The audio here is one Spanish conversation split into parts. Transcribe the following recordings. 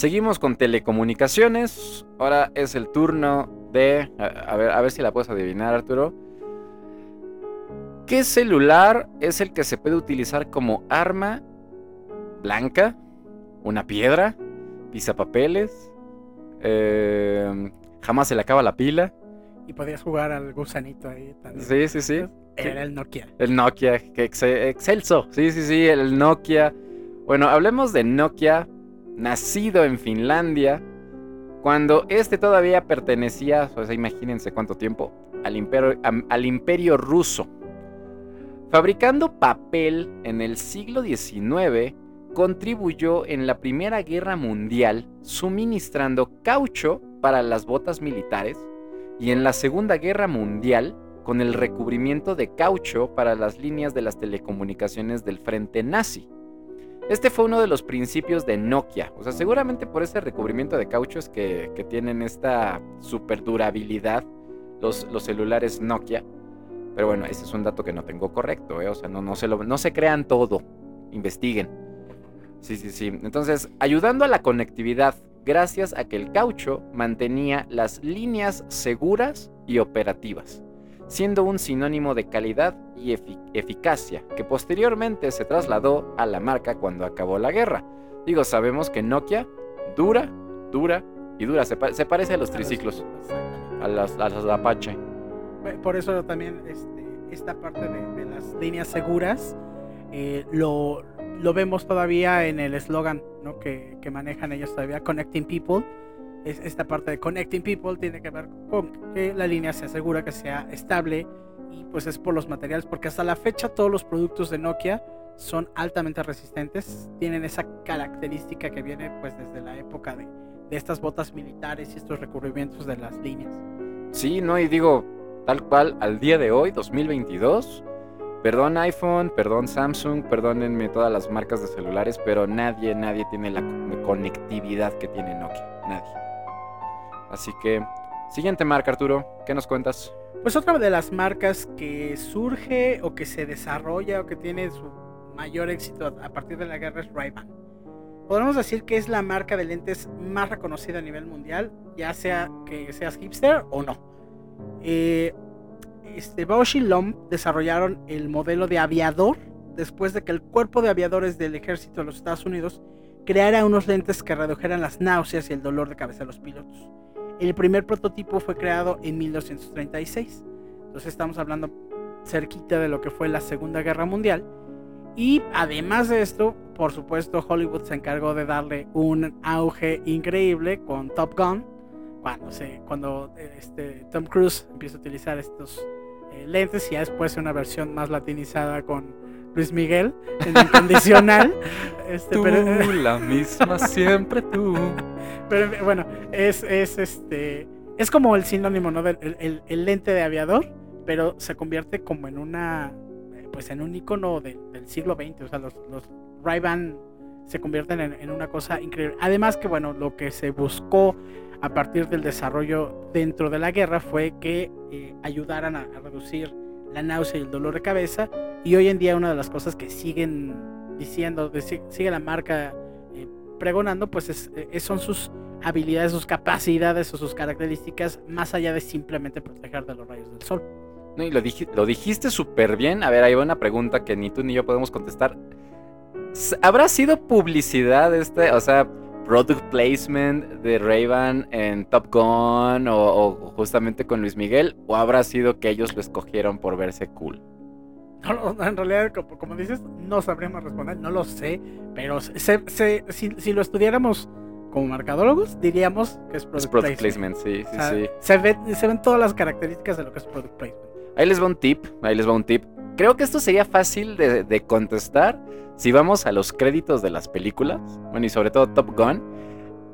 Seguimos con telecomunicaciones. Ahora es el turno de. A, ver, a ver si la puedes adivinar, Arturo. ¿Qué celular es el que se puede utilizar como arma blanca? ¿Una piedra? ¿Pisapapeles? Eh, ¿Jamás se le acaba la pila? Y podías jugar al gusanito ahí también. Sí, sí, sí. Era el Nokia. El Nokia, que excelso. Sí, sí, sí, el Nokia. Bueno, hablemos de Nokia, nacido en Finlandia, cuando este todavía pertenecía, sea, imagínense cuánto tiempo, al imperio ruso. Fabricando papel en el siglo XIX, contribuyó en la Primera Guerra Mundial suministrando caucho para las botas militares y en la Segunda Guerra Mundial con el recubrimiento de caucho para las líneas de las telecomunicaciones del frente nazi. Este fue uno de los principios de Nokia, o sea, seguramente por ese recubrimiento de caucho es que, tienen esta super durabilidad los, celulares Nokia. Pero bueno, ese es un dato que no tengo correcto, ¿eh? o sea, no, se no se crean todo, investiguen. Sí, sí, sí. Entonces, ayudando a la conectividad, gracias a que el caucho mantenía las líneas seguras y operativas, siendo un sinónimo de calidad y eficacia, que posteriormente se trasladó a la marca cuando acabó la guerra. Digo, sabemos que Nokia dura, dura y dura, se, parece a los triciclos, a las, Apache. Por eso también este, esta parte de, las líneas seguras eh, lo, lo vemos todavía en el eslogan ¿no? que, que, manejan ellos todavía, Connecting People. Es, esta parte de Connecting People tiene que ver con que la línea se asegura que sea estable y pues es por los materiales, porque hasta la fecha todos los productos de Nokia son altamente resistentes, tienen esa característica que viene pues desde la época de, de estas botas militares y estos recubrimientos de las líneas. Sí, no, y digo, tal cual, al día de hoy, 2022, Perdón iPhone, perdón Samsung, perdónenme todas las marcas de celulares, pero nadie, nadie tiene la conectividad que tiene Nokia. Nadie. Así que, siguiente marca, Arturo, ¿qué nos cuentas? Pues otra de las marcas que surge o que se desarrolla o que tiene su mayor éxito a partir de la guerra es Ray-Ban. Podemos decir que es la marca de lentes más reconocida a nivel mundial, ya sea que seas hipster o no. Eh, este, y Lom desarrollaron el modelo de aviador después de que el cuerpo de aviadores del ejército de los Estados Unidos creara unos lentes que redujeran las náuseas y el dolor de cabeza de los pilotos. El primer prototipo fue creado en 1936. Entonces estamos hablando cerquita de lo que fue la Segunda Guerra Mundial. Y además de esto, por supuesto, Hollywood se encargó de darle un auge increíble con Top Gun. Cuando, se, cuando este, Tom Cruise empieza a utilizar estos eh, lentes y ya después una versión más latinizada con Luis Miguel en incondicional. este, tú, pero, la misma siempre tú. Pero bueno, es, es este es como el sinónimo, ¿no? Del el, lente de aviador, pero se convierte como en una pues en un icono del siglo XX, o sea, los, los Ray-Ban se convierten en, en, una cosa increíble. Además que bueno, lo que se buscó a partir del desarrollo dentro de la guerra fue que eh, ayudaran a, reducir la náusea y el dolor de cabeza. Y hoy en día una de las cosas que siguen diciendo, sigue la marca eh, pregonando, pues eh, son sus habilidades, sus capacidades o sus características más allá de simplemente proteger de los rayos del sol. No, y lo, lo dijiste súper bien. A ver, ahí va una pregunta que ni tú ni yo podemos contestar. ¿Habrá sido publicidad este? O sea, product placement de Raven en Top Gun o, justamente con Luis Miguel? ¿O habrá sido que ellos lo escogieron por verse cool? No, en realidad, como, dices, no sabríamos responder, no lo sé, pero si, lo estudiáramos como marcadólogos, diríamos que es product, placement. Sí, sí, sí. Se, ven todas las características de lo que es product placement. Ahí les va un tip, ahí les va un tip. Creo que esto sería fácil de contestar si vamos a los créditos de las películas, bueno, y sobre todo Top Gun,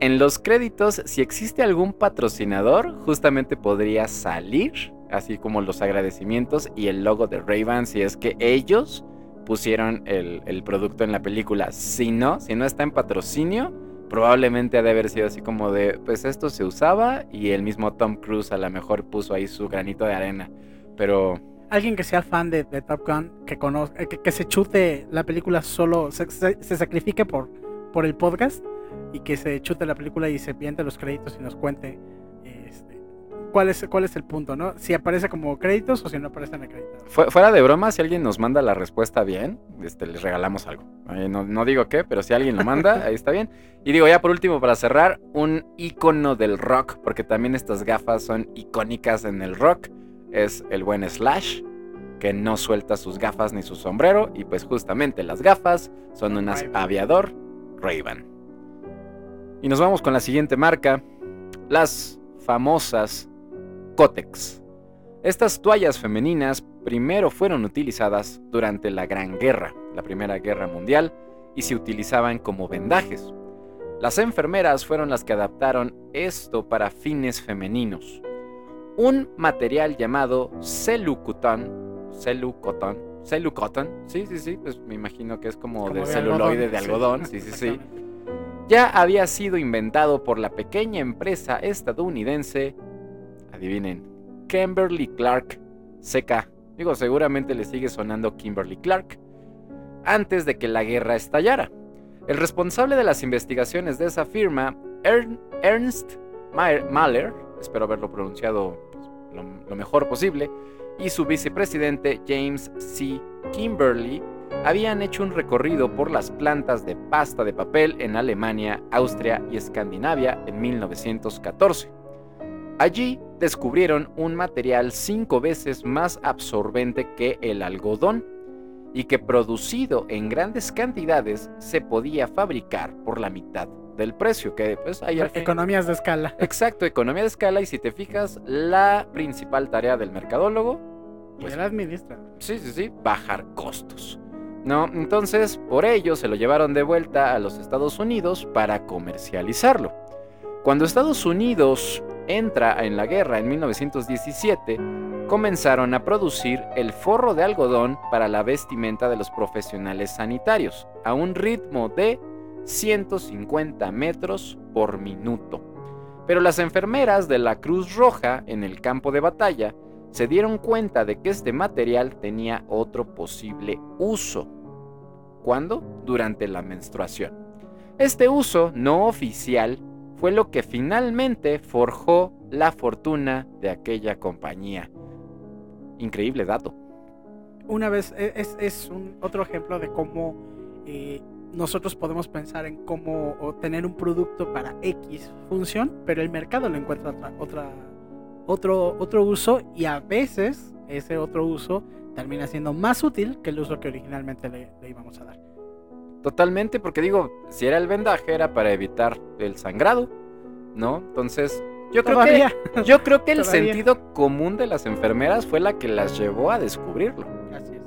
en los créditos, si existe algún patrocinador, justamente podría salir, así como los agradecimientos y el logo de Ray-Ban, si es que ellos pusieron el, producto en la película. Si no, si no está en patrocinio, probablemente ha de haber sido así como de, pues esto se usaba y el mismo Tom Cruise a lo mejor puso ahí su granito de arena. Pero alguien que sea fan de, Top Gun, que, conozca, que, se chute la película solo, se, se, sacrifique por, por el podcast y que se chute la película y se viente los créditos y nos cuente este, cuál, es, cuál es el punto, ¿no? Si aparece como créditos o si no aparecen en créditos. fuera de broma, si alguien nos manda la respuesta bien, este, les regalamos algo. no, no, digo qué, pero si alguien lo manda, ahí está bien. Y digo, ya por último, para cerrar, un icono del rock, porque también estas gafas son icónicas en el rock, es el buen Slash que no suelta sus gafas ni su sombrero y pues justamente las gafas son unas aviador Ray-Ban. Y nos vamos con la siguiente marca, las famosas Cotex. Estas toallas femeninas primero fueron utilizadas durante la Gran Guerra, la Primera Guerra Mundial, y se utilizaban como vendajes. Las enfermeras fueron las que adaptaron esto para fines femeninos. Un material llamado celucután Celucotón. Celucotón. Sí, sí, sí. Pues me imagino que es como, de, celuloide de algodón. Sí, sí, sí. Ya había sido inventado por la pequeña empresa estadounidense. Adivinen. Kimberly Clark CK. Digo, seguramente le sigue sonando Kimberly Clark. Antes de que la guerra estallara. El responsable de las investigaciones de esa firma, Ernst Mahler, espero haberlo pronunciado pues, lo mejor posible, y su vicepresidente James C. Kimberly habían hecho un recorrido por las plantas de pasta de papel en Alemania, Austria y Escandinavia en 1914. Allí descubrieron un material cinco veces más absorbente que el algodón y que producido en grandes cantidades se podía fabricar por la mitad del precio, que pues hay economías de escala. Exacto, economía de escala y si te fijas, la principal tarea del mercadólogo pues, y administra. Sí, sí, sí, bajar costos. No, entonces por ello se lo llevaron de vuelta a los Estados Unidos para comercializarlo. Cuando Estados Unidos entra en la guerra en 1917, comenzaron a producir el forro de algodón para la vestimenta de los profesionales sanitarios, a un ritmo de 150 metros por minuto. Pero las enfermeras de la Cruz Roja en el campo de batalla se dieron cuenta de que este material tenía otro posible uso. ¿Cuándo? Durante la menstruación. Este uso no oficial fue lo que finalmente forjó la fortuna de aquella compañía. Increíble dato. Una vez, e, es, un otro ejemplo de cómo eh, nosotros podemos pensar en cómo tener un producto para X función, pero el mercado lo encuentra otra, otro, otro uso y a veces ese otro uso termina siendo más útil que el uso que originalmente le, íbamos a dar. Totalmente, porque digo, si era el vendaje era para evitar el sangrado, ¿no? Entonces, yo creo que, yo creo que el sentido común de las enfermeras fue la que las llevó a descubrirlo. Así es.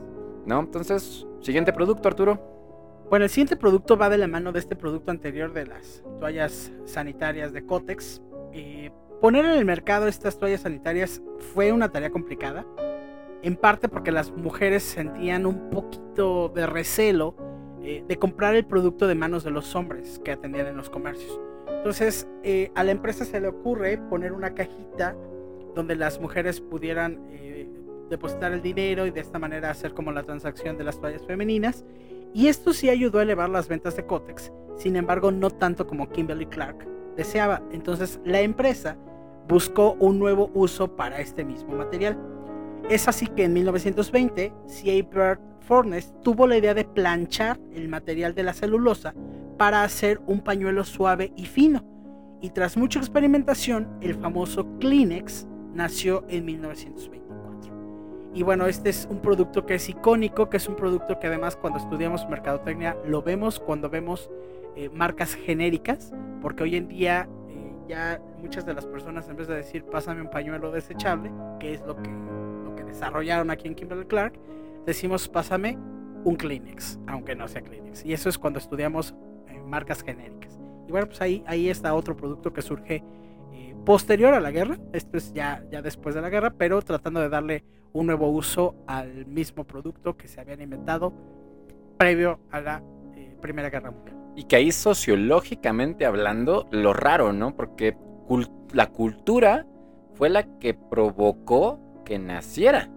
¿No? Entonces, siguiente producto, Arturo. Bueno, el siguiente producto va de la mano de este producto anterior de las toallas sanitarias de Cotex. Eh, poner en el mercado estas toallas sanitarias fue una tarea complicada, en parte porque las mujeres sentían un poquito de recelo eh, de comprar el producto de manos de los hombres que atendían en los comercios. Entonces, eh, a la empresa se le ocurre poner una cajita donde las mujeres pudieran depositar el dinero y de esta manera hacer como la transacción de las toallas femeninas y esto sí ayudó a elevar las ventas de Cotex, sin embargo no tanto como Kimberly Clark deseaba. Entonces la empresa buscó un nuevo uso para este mismo material. Es así que en 1920, C.A. Bird Furness tuvo la idea de planchar el material de la celulosa para hacer un pañuelo suave y fino. Y tras mucha experimentación, el famoso Kleenex nació en 1920. Y bueno, este es un producto que es icónico, que es un producto que además cuando estudiamos mercadotecnia lo vemos cuando vemos eh, marcas genéricas, porque hoy en día eh, ya muchas de las personas en vez de decir pásame un pañuelo desechable, que es lo que, lo que desarrollaron aquí en Kimberly Clark, decimos pásame un Kleenex, aunque no sea Kleenex. Y eso es cuando estudiamos eh, marcas genéricas. Y bueno, pues ahí, ahí está otro producto que surge posterior a la guerra, esto es ya, ya después de la guerra, pero tratando de darle un nuevo uso al mismo producto que se habían inventado previo a la eh, Primera Guerra Mundial. Y que ahí sociológicamente hablando, lo raro, ¿no? Porque la cultura fue la que provocó que naciera.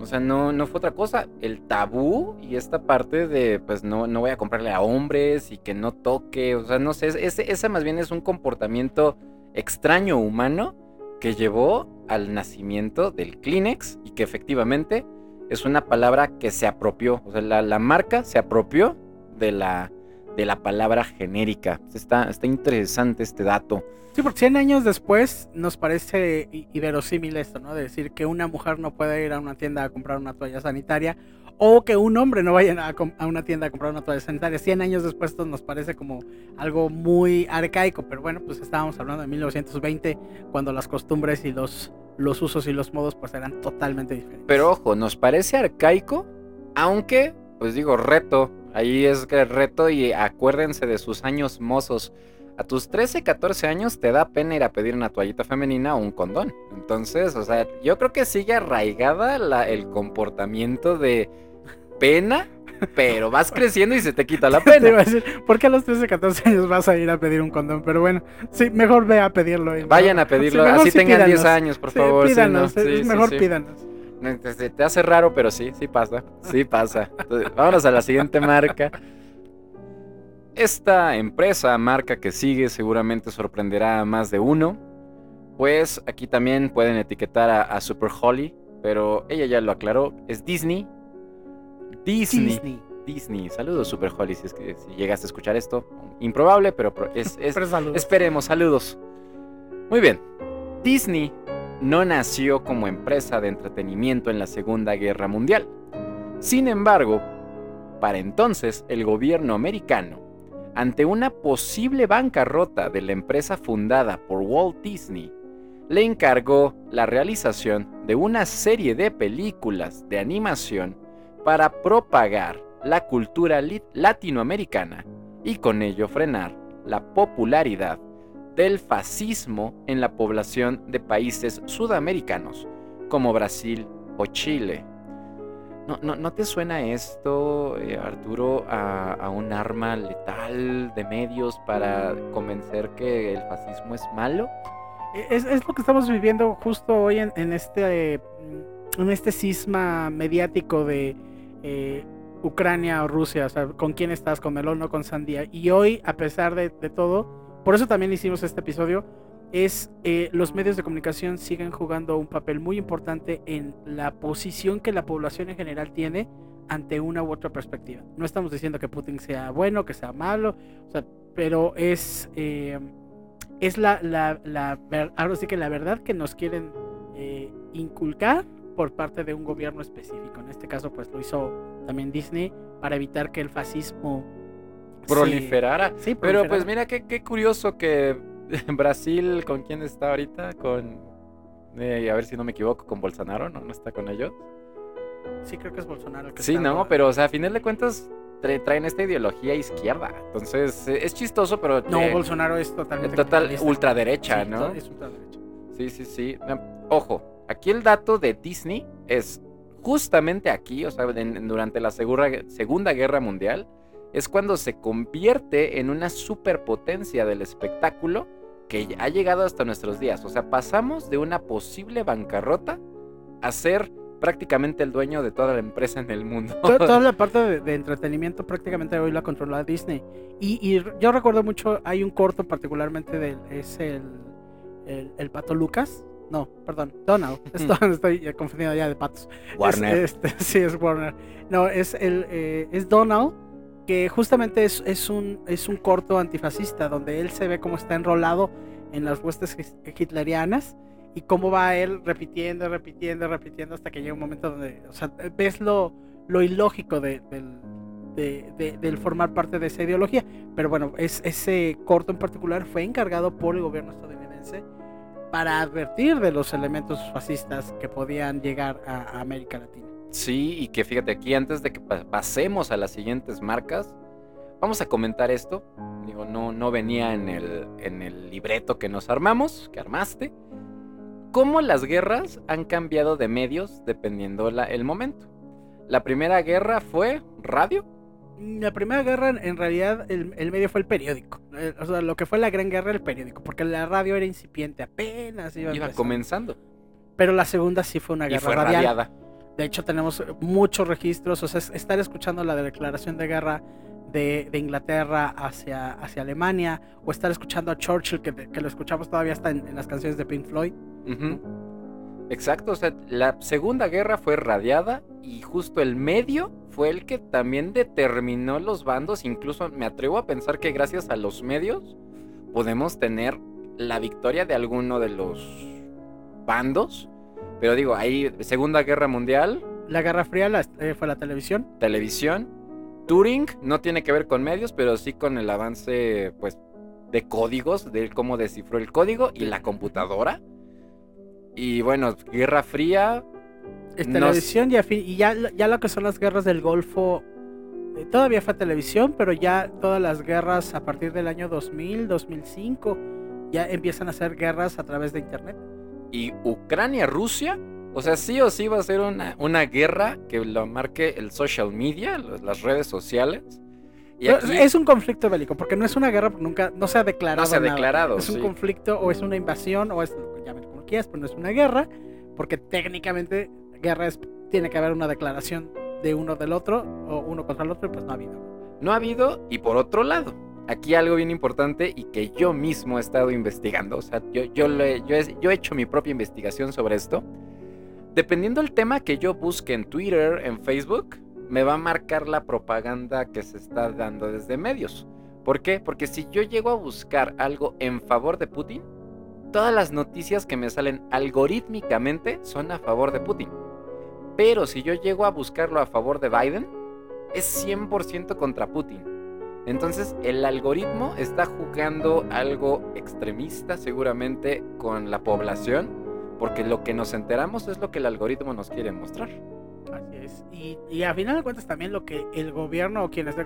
O sea, no, no fue otra cosa. El tabú y esta parte de, pues, no, no voy a comprarle a hombres y que no toque. O sea, no sé, ese, ese más bien es un comportamiento extraño humano que llevó al nacimiento del Kleenex y que efectivamente es una palabra que se apropió. O sea, la, marca se apropió de la, de la palabra genérica. Está, está interesante este dato. Sí, porque 100 años después nos parece inverosímil esto, ¿no? De decir que una mujer no puede ir a una tienda a comprar una toalla sanitaria o que un hombre no vaya a, una tienda a comprar una toalla sanitaria. 100 años después esto nos parece como algo muy arcaico, pero bueno, pues estábamos hablando de 1920 cuando las costumbres y los, los usos y los modos pues eran totalmente diferentes. Pero ojo, nos parece arcaico, aunque, pues digo, reto. Ahí es reto y acuérdense de sus años mozos. A tus 13, 14 años te da pena ir a pedir una toallita femenina o un condón. Entonces, o sea, yo creo que sigue arraigada el comportamiento de pena, pero vas creciendo y se te quita la pena. Te iba a decir, ¿por qué a los 13, 14 años vas a ir a pedir un condón? Pero bueno, sí, mejor ve a pedirlo. Vayan a pedirlo, sí, así sí tengan 10 pídanos. años, por Sí, favor. sí, Pídanos, no, es mejor pídanos. Te, hace raro, pero sí, sí pasa. Sí pasa. Entonces, vámonos a la siguiente marca. Esta empresa, marca que sigue, seguramente sorprenderá a más de uno. Pues aquí también pueden etiquetar a, a Super Holly, pero ella ya lo aclaró. Es Disney. Disney. Disney. Disney. Saludos, Super Holly, si, es que, si llegaste a escuchar esto. Improbable, pero es, es, Pero saludos. Esperemos, saludos. Muy bien. Disney no nació como empresa de entretenimiento en la Segunda Guerra Mundial. Sin embargo, para entonces el gobierno americano, ante una posible bancarrota de la empresa fundada por Walt Disney, le encargó la realización de una serie de películas de animación para propagar la cultura latinoamericana y con ello frenar la popularidad del fascismo en la población de países sudamericanos como Brasil o Chile. ¿No, no, no te suena esto, eh, Arturo, a, un arma letal de medios para convencer que el fascismo es malo? Es, es lo que estamos viviendo justo hoy en, en este eh, en este cisma mediático de eh, Ucrania o Rusia, o sea, con quién estás, con Melón o con Sandía. Y hoy, a pesar de, todo, por eso también hicimos este episodio, es eh, los medios de comunicación siguen jugando un papel muy importante en la posición que la población en general tiene ante una u otra perspectiva. No estamos diciendo que Putin sea bueno, que sea malo, o sea, pero es eh, es la, la, la ahora sí que la verdad que nos quieren eh, inculcar por parte de un gobierno específico. En este caso, pues lo hizo también Disney para evitar que el fascismo Proliferara. Sí, Pero pues mira qué, qué curioso que Brasil, ¿con quién está ahorita? Con, eh, a ver si no me equivoco, con Bolsonaro, ¿no? ¿No está con ellos? Sí, creo que es Bolsonaro el que Sí, está no, pero o sea, a final de cuentas tra- traen esta ideología izquierda. Entonces, eh, es chistoso, pero... No, eh, Bolsonaro es totalmente. total ultraderecha, Sí, ¿no? Es ultraderecha. Sí, sí, sí. No, Ojo, aquí el dato de Disney es justamente aquí, o sea, en- durante la Segura- Segunda Guerra Mundial, es cuando se convierte en una superpotencia del espectáculo que ha llegado hasta nuestros días. O sea, pasamos de una posible bancarrota a ser prácticamente el dueño de toda la empresa en el mundo. To- Toda la parte de, de entretenimiento prácticamente hoy la controla Disney. Y, y yo recuerdo mucho, hay un corto particularmente del, es el, el, el pato Lucas. No, perdón, Donald. Estoy, confundido ya de patos. Warner. Es, este, sí, es Warner. No, es, el, eh, es Donald, que justamente es, es, un, es un corto antifascista, donde él se ve como está enrolado en las huestes hitlerianas y cómo va él repitiendo, repitiendo, repitiendo hasta que llega un momento donde, o sea, ves lo, lo ilógico de, del, de- de- del formar parte de esa ideología. Pero bueno, es, ese corto en particular fue encargado por el gobierno estadounidense para advertir de los elementos fascistas que podían llegar a, América Latina. Sí, y que fíjate aquí, antes de que pa- pasemos a las siguientes marcas, vamos a comentar esto. Digo, no, no venía en el, en el libreto que nos armamos, que armaste. Cómo las guerras han cambiado de medios dependiendo el momento. La primera guerra fue radio. La primera guerra, en- realidad, el, el medio fue el periódico. Eh, O sea, lo que fue la gran guerra, el periódico. Porque la radio era incipiente, apenas iba, comenzando. Pero la segunda sí fue una Y guerra fue radial. radiada. De hecho, tenemos muchos registros, o sea, estar escuchando la declaración de guerra de, Inglaterra hacia, hacia Alemania, o estar escuchando a Churchill, que, lo escuchamos todavía hasta en, las canciones de Pink Floyd. Exacto, o sea, la Segunda Guerra fue radiada y justo el medio fue el que también determinó los bandos, incluso me atrevo a pensar que gracias a los medios podemos tener la victoria de alguno de los bandos, pero digo, ahí Segunda Guerra Mundial. La Guerra Fría eh, fue la televisión. Televisión. Turing no tiene que ver con medios, pero sí con el avance, pues, de códigos, de cómo descifró el código y la computadora. Y bueno, Guerra Fría. Es televisión y, ya, ya lo que son las guerras del Golfo. Eh, todavía fue televisión, pero ya todas las guerras a partir del año 2000, 2005, ya empiezan a ser guerras a través de Internet. Y Ucrania-Rusia, o sea, sí o sí va a ser una, una guerra que lo marque el social media, las redes sociales. Es un conflicto bélico, porque no es una guerra, nunca, no se ha declarado. No se ha declarado. Es un conflicto o es una invasión o es pero no es una guerra, porque técnicamente guerra es, tiene que haber una declaración de uno del otro, o uno contra el otro, y pues no ha habido. No ha habido, y por otro lado, aquí algo bien importante y que yo mismo he estado investigando, o sea, yo, yo, yo, he, yo he hecho mi propia investigación sobre esto. Dependiendo del tema que yo busque en Twitter, en Facebook, me va a marcar la propaganda que se está dando desde medios. ¿Por qué? Porque si yo llego a buscar algo en favor de Putin, todas las noticias que me salen algorítmicamente son a favor de Putin. Pero si yo llego a buscarlo a favor de Biden, es 100% contra Putin. Entonces el algoritmo está jugando algo extremista seguramente con la población, porque lo que nos enteramos es lo que el algoritmo nos quiere mostrar. Así es. Y, a final de cuentas también lo que el gobierno o quien esté,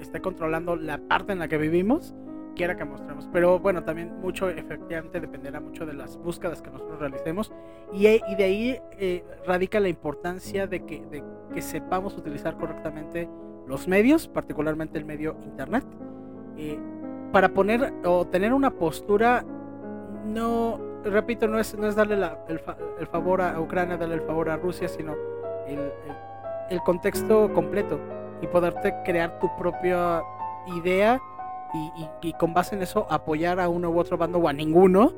esté controlando la parte en la que vivimos, quiera que mostremos. Pero bueno, también mucho efectivamente dependerá mucho de las búsquedas que nosotros realicemos y, y de ahí eh, radica la importancia de que, de que sepamos utilizar correctamente los medios, particularmente el medio internet, eh, para poner o tener una postura, no, repito, no es, no es darle el, el, favor a Ucrania, darle el favor a Rusia, sino el, el contexto completo y poderte crear tu propia idea y, con base en eso apoyar a uno u otro bando o a ninguno,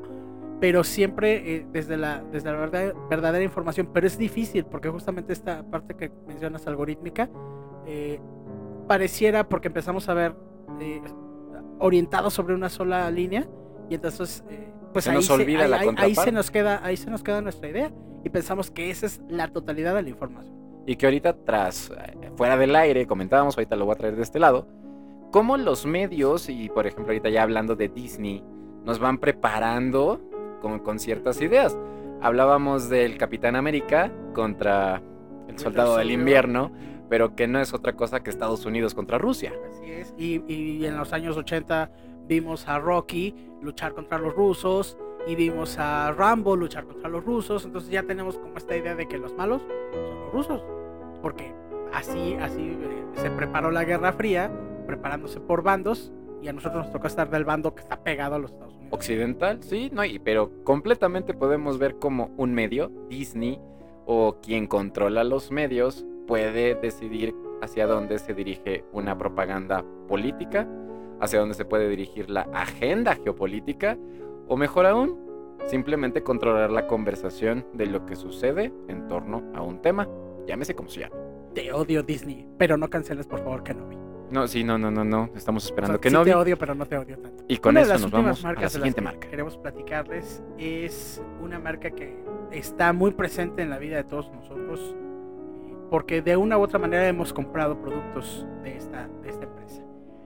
pero siempre eh, desde la, desde la verdad, verdadera información. Pero es difícil porque justamente esta parte que mencionas algorítmica eh, pareciera porque empezamos a ver eh, orientados sobre una sola línea y entonces pues se ahí, nos olvida la ahí, se nos queda ahí se nos queda nuestra idea y pensamos que esa es la totalidad de la información y que ahorita tras fuera del aire comentábamos ahorita lo voy a traer de este lado cómo los medios, y por ejemplo ahorita ya hablando de Disney, nos van preparando con, con ciertas ideas. Hablábamos del Capitán América contra el Soldado del Invierno, pero que no es otra cosa que Estados Unidos contra Rusia. Así es, y, y en los años 80 vimos a Rocky luchar contra los rusos y vimos a Rambo luchar contra los rusos, entonces ya tenemos como esta idea de que los malos son los rusos, porque así, así eh, se preparó la Guerra Fría preparándose por bandos y a nosotros nos toca estar del bando que está pegado a los Estados Unidos. Occidental, sí, no, y, pero completamente podemos ver como un medio, Disney o quien controla los medios, puede decidir hacia dónde se dirige una propaganda política, hacia dónde se puede dirigir la agenda geopolítica, o mejor aún, simplemente controlar la conversación de lo que sucede en torno a un tema, llámese como se llame. Te odio Disney, pero no canceles por favor que no sí, no, no, no, no. Estamos esperando que sí no. te odio, pero no te odio tanto. Y con eso nos vamos a la siguiente marca. Queremos platicarles. Es una marca que está muy presente en la vida de todos nosotros. Porque de una u otra manera hemos comprado productos de esta, de esta empresa.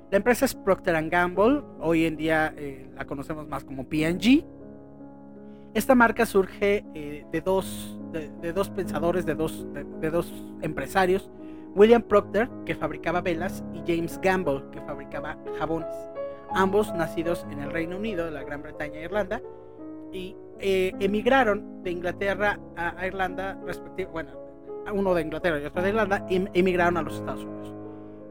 La empresa es Procter Gamble. Hoy en día eh, la conocemos más como PG. Esta marca surge eh, de, dos, de, dos pensadores, de dos, de dos empresarios William Procter, que fabricaba velas, y James Gamble, que fabricaba jabones, ambos nacidos en el Reino Unido, la Gran Bretaña e Irlanda, y eh, emigraron de Inglaterra a, Irlanda, respectivamente, bueno, uno de Inglaterra y otro de Irlanda, y emigraron a los Estados Unidos.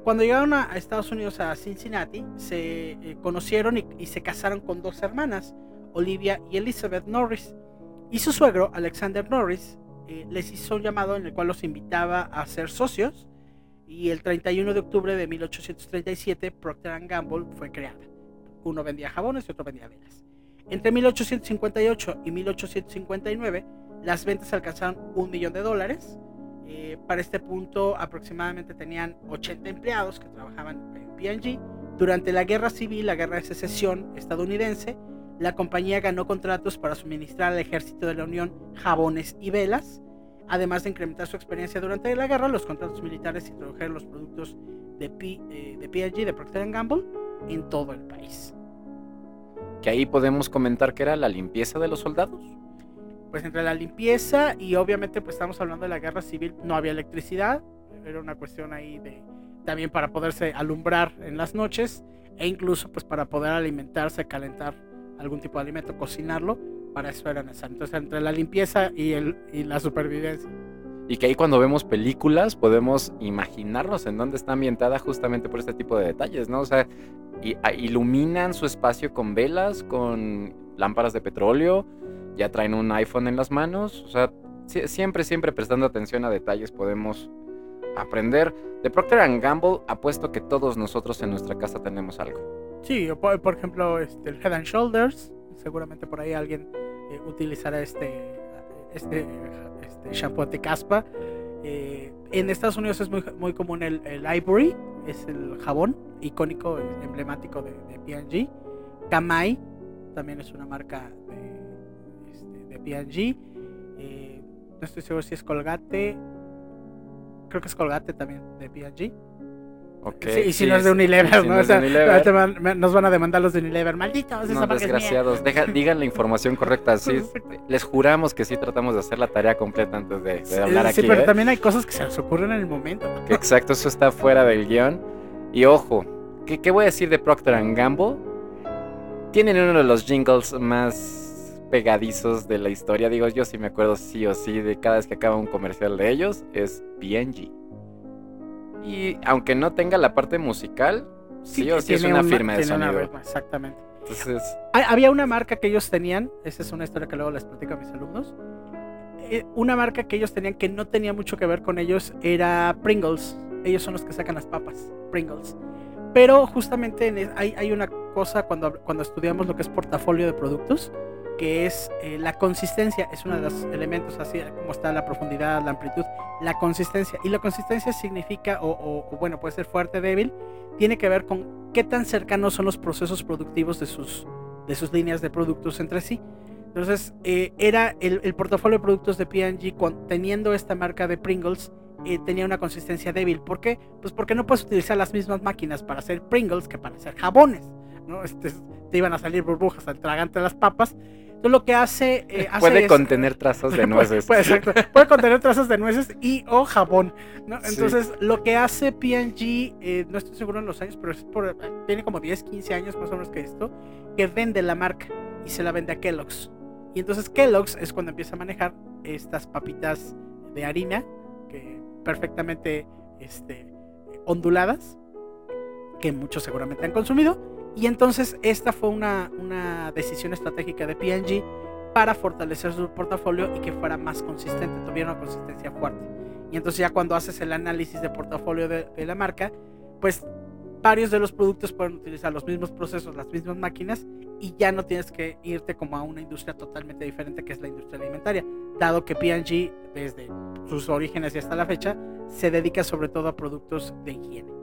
Cuando llegaron a, Estados Unidos, a Cincinnati, se eh, conocieron y, y se casaron con dos hermanas, Olivia y Elizabeth Norris, y su suegro, Alexander Norris, eh, les hizo un llamado en el cual los invitaba a ser socios y el 31 de octubre de 1837 Procter Gamble fue creada. Uno vendía jabones y otro vendía velas. Entre 1858 y 1859 las ventas alcanzaron un millón de dólares. Eh, para este punto aproximadamente tenían 80 empleados que trabajaban en P&G. Durante la guerra civil, la guerra de secesión estadounidense, la compañía ganó contratos para suministrar al ejército de la Unión jabones y velas. Además de incrementar su experiencia durante la guerra, los contratos militares introdujeron los productos de, P, eh, de P&G, de Procter Gamble, en todo el país. Que ahí podemos comentar que era la limpieza de los soldados. Pues entre la limpieza y obviamente pues estamos hablando de la guerra civil, no había electricidad, era una cuestión ahí de también para poderse alumbrar en las noches e incluso pues para poder alimentarse, calentar algún tipo de alimento, cocinarlo, para eso era necesario. Entonces, entre la limpieza y, el, y la supervivencia. Y que ahí cuando vemos películas podemos imaginarnos en dónde está ambientada justamente por este tipo de detalles, ¿no? O sea, y, a, iluminan su espacio con velas, con lámparas de petróleo, ya traen un iPhone en las manos, o sea, siempre, siempre prestando atención a detalles podemos aprender. De Procter Gamble apuesto que todos nosotros en nuestra casa tenemos algo. Sí, por, por ejemplo, este, el Head and Shoulders. Seguramente por ahí alguien eh, utilizará este, este, este shampoo de caspa. Eh, en Estados Unidos es muy, muy común el, el, Ivory, es el jabón icónico, emblemático de, de P&G. Kamai también es una marca de, este, de P&G. Eh, no estoy seguro si es Colgate. Creo que es Colgate también de P&G. Okay, sí, y si sí, no es de Unilever, si ¿no? No o sea, Unilever. Van, nos van a demandar los de Unilever. Malditos, no, desgraciados. Deja, digan la información correcta. Sí, les juramos que sí tratamos de hacer la tarea completa antes de, de hablar sí, aquí. Sí, pero ¿eh? también hay cosas que se nos ocurren en el momento. Que exacto, eso está fuera del guion. Y ojo, ¿qué, qué voy a decir de Procter Gamble? Tienen uno de los jingles más pegadizos de la historia. Digo, yo sí me acuerdo sí o sí de cada vez que acaba un comercial de ellos. Es P&G. Y aunque no tenga la parte musical, sí, sí o sí es una, una firma de sonido. Una, exactamente. Entonces... Había una marca que ellos tenían, esa es una historia que luego les platico a mis alumnos. Eh, una marca que ellos tenían que no tenía mucho que ver con ellos era Pringles. Ellos son los que sacan las papas, Pringles. Pero justamente en, hay, hay, una cosa cuando, cuando estudiamos lo que es portafolio de productos, que es eh, la consistencia, es uno de los elementos así como está la profundidad, la amplitud, la consistencia. Y la consistencia significa, o, bueno, puede ser fuerte, débil, tiene que ver con qué tan cercanos son los procesos productivos de sus, de sus líneas de productos entre sí. Entonces, eh, era el, el, portafolio de productos de P&G teniendo esta marca de Pringles, eh, tenía una consistencia débil. ¿Por qué? Pues porque no puedes utilizar las mismas máquinas para hacer Pringles que para hacer jabones. ¿no? Este, te iban a salir burbujas al tragante las papas. Entonces lo que hace... Eh, hace puede es, contener trazas de nueces. puede, puede, puede, contener trazas de nueces y o jabón. ¿no? Entonces sí. lo que hace P&G, eh, no estoy seguro en los años, pero es por, tiene como 10, 15 años más o menos que esto, que vende la marca y se la vende a Kellogg's. Y entonces Kellogg's es cuando empieza a manejar estas papitas de harina, que perfectamente este, onduladas, que muchos seguramente han consumido. Y entonces esta fue una, una decisión estratégica de P&G para fortalecer su portafolio y que fuera más consistente, tuviera una consistencia fuerte. Y entonces ya cuando haces el análisis de portafolio de, de la marca, pues varios de los productos pueden utilizar los mismos procesos, las mismas máquinas y ya no tienes que irte como a una industria totalmente diferente que es la industria alimentaria, dado que P&G desde sus orígenes y hasta la fecha se dedica sobre todo a productos de higiene.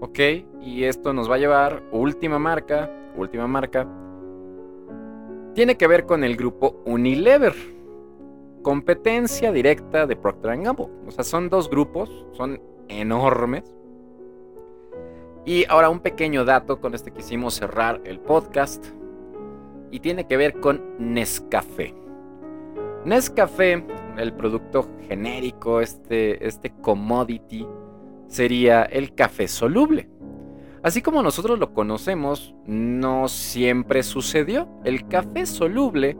Ok, y esto nos va a llevar, última marca, última marca, tiene que ver con el grupo Unilever, competencia directa de Procter Gamble. O sea, son dos grupos, son enormes. Y ahora un pequeño dato con este quisimos cerrar el podcast y tiene que ver con Nescafé. Nescafé, el producto genérico, este, este commodity, sería el café soluble. Así como nosotros lo conocemos, no siempre sucedió. El café soluble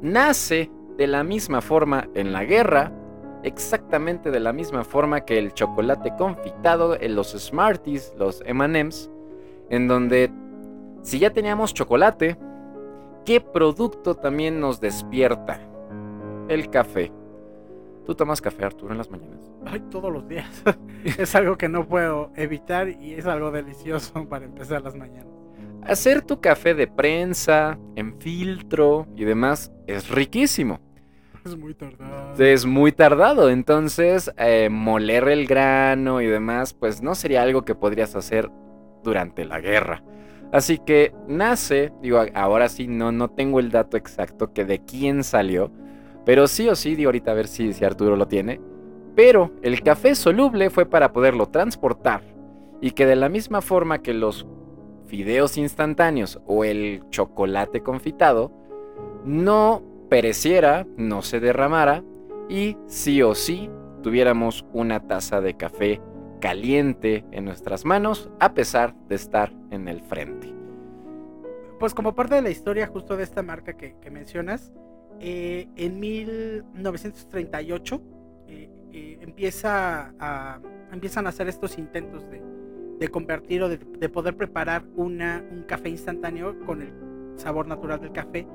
nace de la misma forma en la guerra, exactamente de la misma forma que el chocolate confitado, los Smarties, los MMs, en donde si ya teníamos chocolate, ¿qué producto también nos despierta? El café. ¿Tú tomas café, Arturo, en las mañanas? Ay, todos los días. es algo que no puedo evitar y es algo delicioso para empezar las mañanas. Hacer tu café de prensa, en filtro y demás es riquísimo. Es muy tardado. Es muy tardado, entonces eh, moler el grano y demás, pues no sería algo que podrías hacer durante la guerra. Así que nace, digo, ahora sí no, no tengo el dato exacto que de quién salió, pero sí o sí, digo ahorita a ver si, si Arturo lo tiene. Pero el café soluble fue para poderlo transportar y que de la misma forma que los fideos instantáneos o el chocolate confitado no pereciera, no se derramara y sí o sí tuviéramos una taza de café caliente en nuestras manos a pesar de estar en el frente. Pues como parte de la historia justo de esta marca que, mencionas, eh, en 1938 eh, eh, empieza empiezan a hacer estos intentos de, convertir o de, de, poder preparar una, un café instantáneo con el sabor natural del café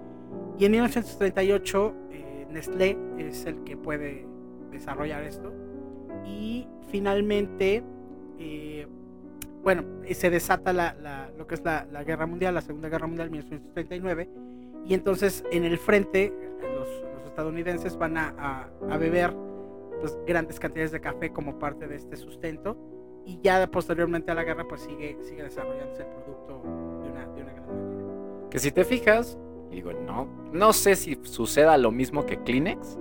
y en 1938 eh, Nestlé es el que puede desarrollar esto. Y finalmente, eh, bueno, se desata la, lo que es la, guerra mundial, la Segunda Guerra Mundial, 1939. Y entonces en el frente estadounidenses van a, beber pues, grandes cantidades de café como parte de este sustento. Y ya posteriormente a la guerra pues sigue, sigue desarrollándose el producto de una, de una gran manera. Que si te fijas, digo, no, no sé si suceda lo mismo que Kleenex,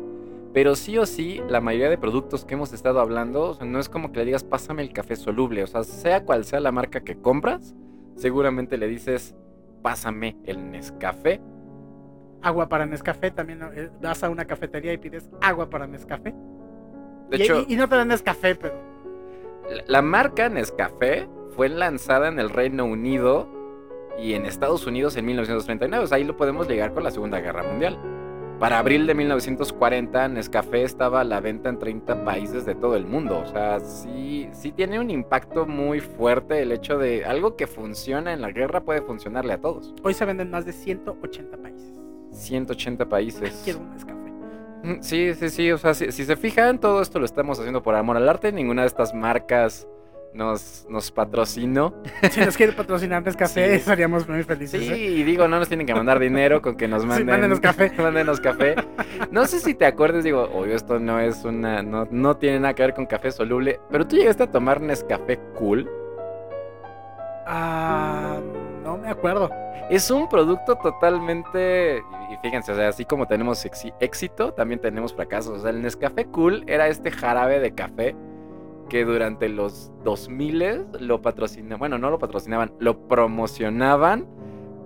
pero sí o sí, la mayoría de productos que hemos estado hablando, no es como que le digas, pásame el café soluble, o sea, sea cual sea la marca que compras, seguramente le dices, pásame el Nescafé. Agua para Nescafé, también eh, vas a una cafetería y pides agua para Nescafé. De hecho, y, no te dan Nescafé, pero... La marca Nescafé fue lanzada en el Reino Unido y en Estados Unidos en 1939. O sea, ahí lo podemos llegar con la Segunda Guerra Mundial. Para abril de 1940, Nescafé estaba a la venta en 30 países de todo el mundo. O sea, sí, sí tiene un impacto muy fuerte el hecho de algo que funciona en la guerra puede funcionarle a todos. Hoy se venden más de 180 países. 180 países. Quiero un Nescafé. Mm, sí, sí, sí. O sea, si, si se fijan, todo esto lo estamos haciendo por amor al arte. Ninguna de estas marcas nos, nos patrocinó. Si nos quiere patrocinar Nescafé, estaríamos muy felices. Sí, ¿eh? y digo, no nos tienen que mandar dinero con que nos manden. Sí, mándenos café. mándenos café. No sé si te acuerdas, digo, obvio, esto no es una. No, no tiene nada que ver con café soluble. Pero tú llegaste a tomar Nescafé Cool. Ah. No me acuerdo. Es un producto totalmente. Y fíjense, o sea, así como tenemos éxito, también tenemos fracasos. O sea, el Nescafé Cool era este jarabe de café que durante los 2000 lo patrocinaban, bueno, no lo patrocinaban, lo promocionaban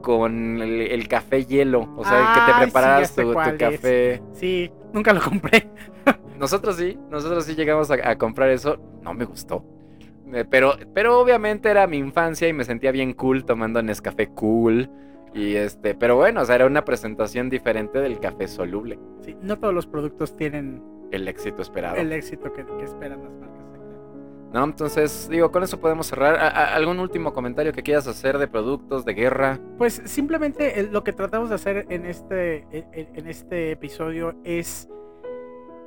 con el, café hielo, o sea, que te prepararas tu, café. Sí, nunca lo compré. nosotros sí, nosotros sí llegamos a, comprar eso, no me gustó. Eh, pero, pero obviamente era mi infancia y me sentía bien cool tomando Nescafé cool. Y este, pero bueno, o sea, era una presentación diferente del café soluble. Sí, no todos los productos tienen el éxito esperado. El éxito que, que esperan las marcas. ¿no? Entonces, digo, con eso podemos cerrar. ¿Algún último comentario que quieras hacer de productos de guerra? Pues simplemente lo que tratamos de hacer en este, en, este episodio es...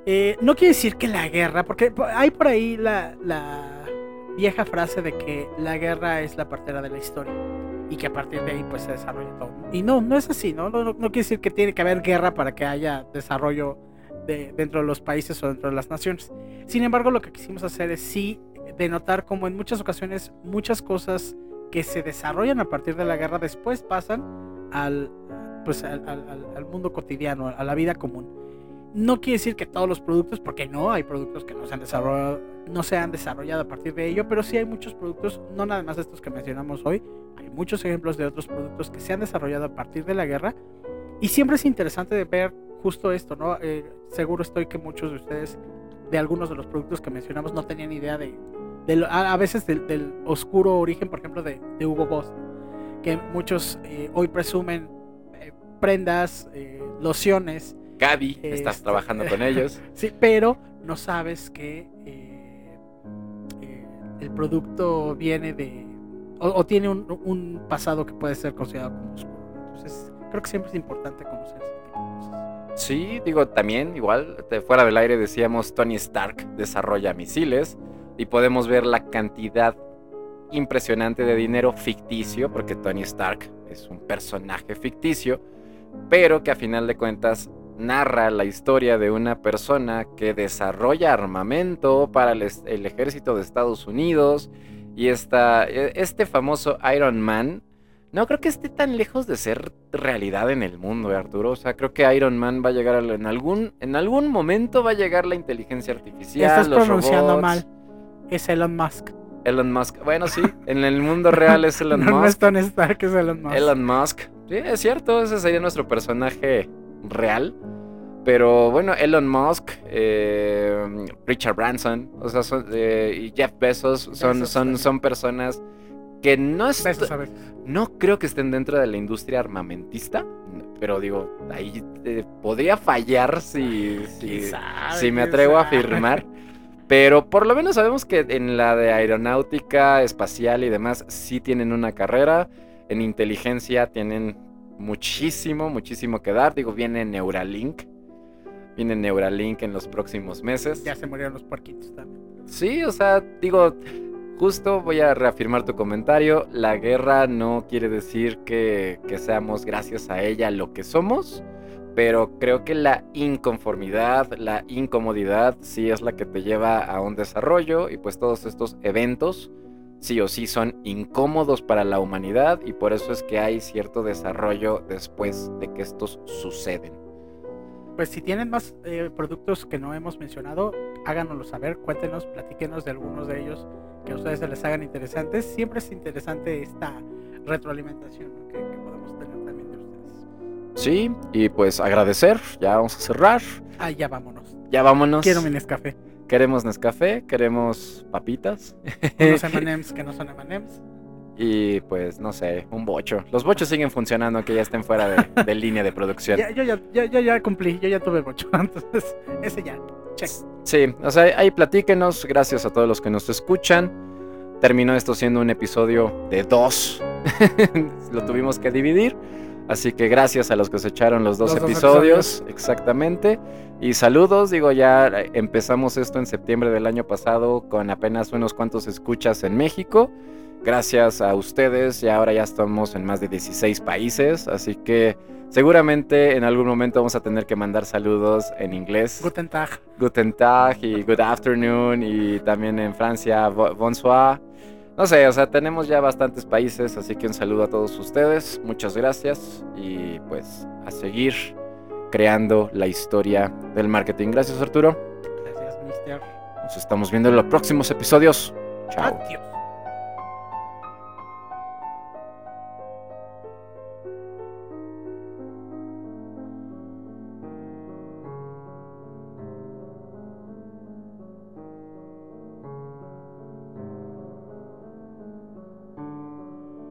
Eh, no quiere decir que la guerra, porque hay por ahí la, vieja frase de que la guerra es la partera de la historia y que a partir de ahí pues se desarrolla todo. Y no, no es así, ¿no? No, no, quiere decir que tiene que haber guerra para que haya desarrollo de, dentro de los países o dentro de las naciones. Sin embargo, lo que quisimos hacer es sí de notar como en muchas ocasiones muchas cosas que se desarrollan a partir de la guerra después pasan al, pues, al, mundo cotidiano, a la vida común. No quiere decir que todos los productos, porque no, hay productos que no se han desarrollado, no se han desarrollado a partir de ello, pero sí hay muchos productos, no nada más de estos que mencionamos hoy, hay muchos ejemplos de otros productos que se han desarrollado a partir de la guerra. Y siempre es interesante de ver justo esto, ¿no? Eh, seguro estoy que muchos de ustedes de algunos de los productos que mencionamos no tenían idea de, a, veces del, oscuro origen, por ejemplo, de, Hugo Boss, que muchos eh, hoy presumen eh, prendas, eh, Gaby, estás este, trabajando con ellos. sí, pero no sabes que el producto viene de. O, tiene un, pasado que puede ser considerado como oscuro. Entonces, creo que siempre es importante conocer ese tipo de cosas. Sí, digo, también igual, fuera del aire decíamos Tony Stark desarrolla misiles y podemos ver la cantidad impresionante de dinero ficticio, porque Tony Stark es un personaje ficticio, pero que a final de cuentas narra la historia de una persona que desarrolla armamento para el, ejército de Estados Unidos y esta, e, este famoso Iron Man. No creo que esté tan lejos de ser realidad en el mundo, ¿eh, Arturo. O sea, creo que Iron Man va a llegar en algún en algún momento va a llegar la inteligencia artificial. Estás pronunciando mal. Es Elon Musk. Elon Musk. Bueno, sí, en el mundo real es Elon Musk. No es Tony Stark, es Elon Musk. Elon Musk. Sí, es cierto, ese sería nuestro personaje real. Pero bueno, Elon Musk, eh, Richard Branson, o sea, eh, y Jeff Bezos son, son, son personas que no no creo que estén dentro de la industria armamentista, pero digo, ahí eh, podría fallar si, si, me atrevo a afirmar. Pero por lo menos sabemos que en la de aeronáutica, espacial y demás sí tienen una carrera. En inteligencia tienen muchísimo, muchísimo que dar. Digo, viene Neuralink. Viene Neuralink en los próximos meses. Ya se murieron los puerquitos también. Sí, o sea, digo, justo voy a reafirmar tu comentario. La guerra no quiere decir que, que seamos gracias a ella lo que somos pero creo que la inconformidad, la incomodidad sí es la que te lleva a un desarrollo y pues todos estos eventos sí o sí son incómodos para la humanidad y por eso es que hay cierto desarrollo después de que estos suceden. Pues si tienen más eh, productos que no hemos mencionado, háganoslo saber, cuéntenos, platíquenos de algunos de ellos que a ustedes se les hagan interesantes. Siempre es interesante esta retroalimentación que, que podemos tener también de ustedes. Sí, y pues agradecer, ya vamos a cerrar. Ah, ya vámonos. Ya vámonos. Quiero mi Nescafé. Queremos Nescafé, queremos papitas. Unos M&M's que no son M&M's. Y pues, no sé, un bocho. Los bochos siguen funcionando aunque ya estén fuera de, línea de producción. Ya, yo, ya, ya, ya, cumplí, yo ya tuve bocho. Entonces, ese ya, check. Sí, o sea, ahí platíquenos. Gracias a todos los que nos escuchan. Terminó esto siendo un episodio de dos. Lo tuvimos que dividir. Así que gracias a los que se echaron los dos, episodios, exactamente. Y saludos, digo, ya empezamos esto en septiembre del año pasado con apenas unos cuantos escuchas en México. Gracias a ustedes y ahora ya estamos en más de 16 países, así que seguramente en algún momento vamos a tener que mandar saludos en inglés. Guten Tag. Guten Tag y Good Afternoon y también en Francia Bonsoir. No sé, o sea, tenemos ya bastantes países, así que un saludo a todos ustedes, muchas gracias y pues a seguir creando la historia del marketing. Gracias Arturo. Gracias, Mister. Nos estamos viendo en los próximos episodios. Chao. Adiós.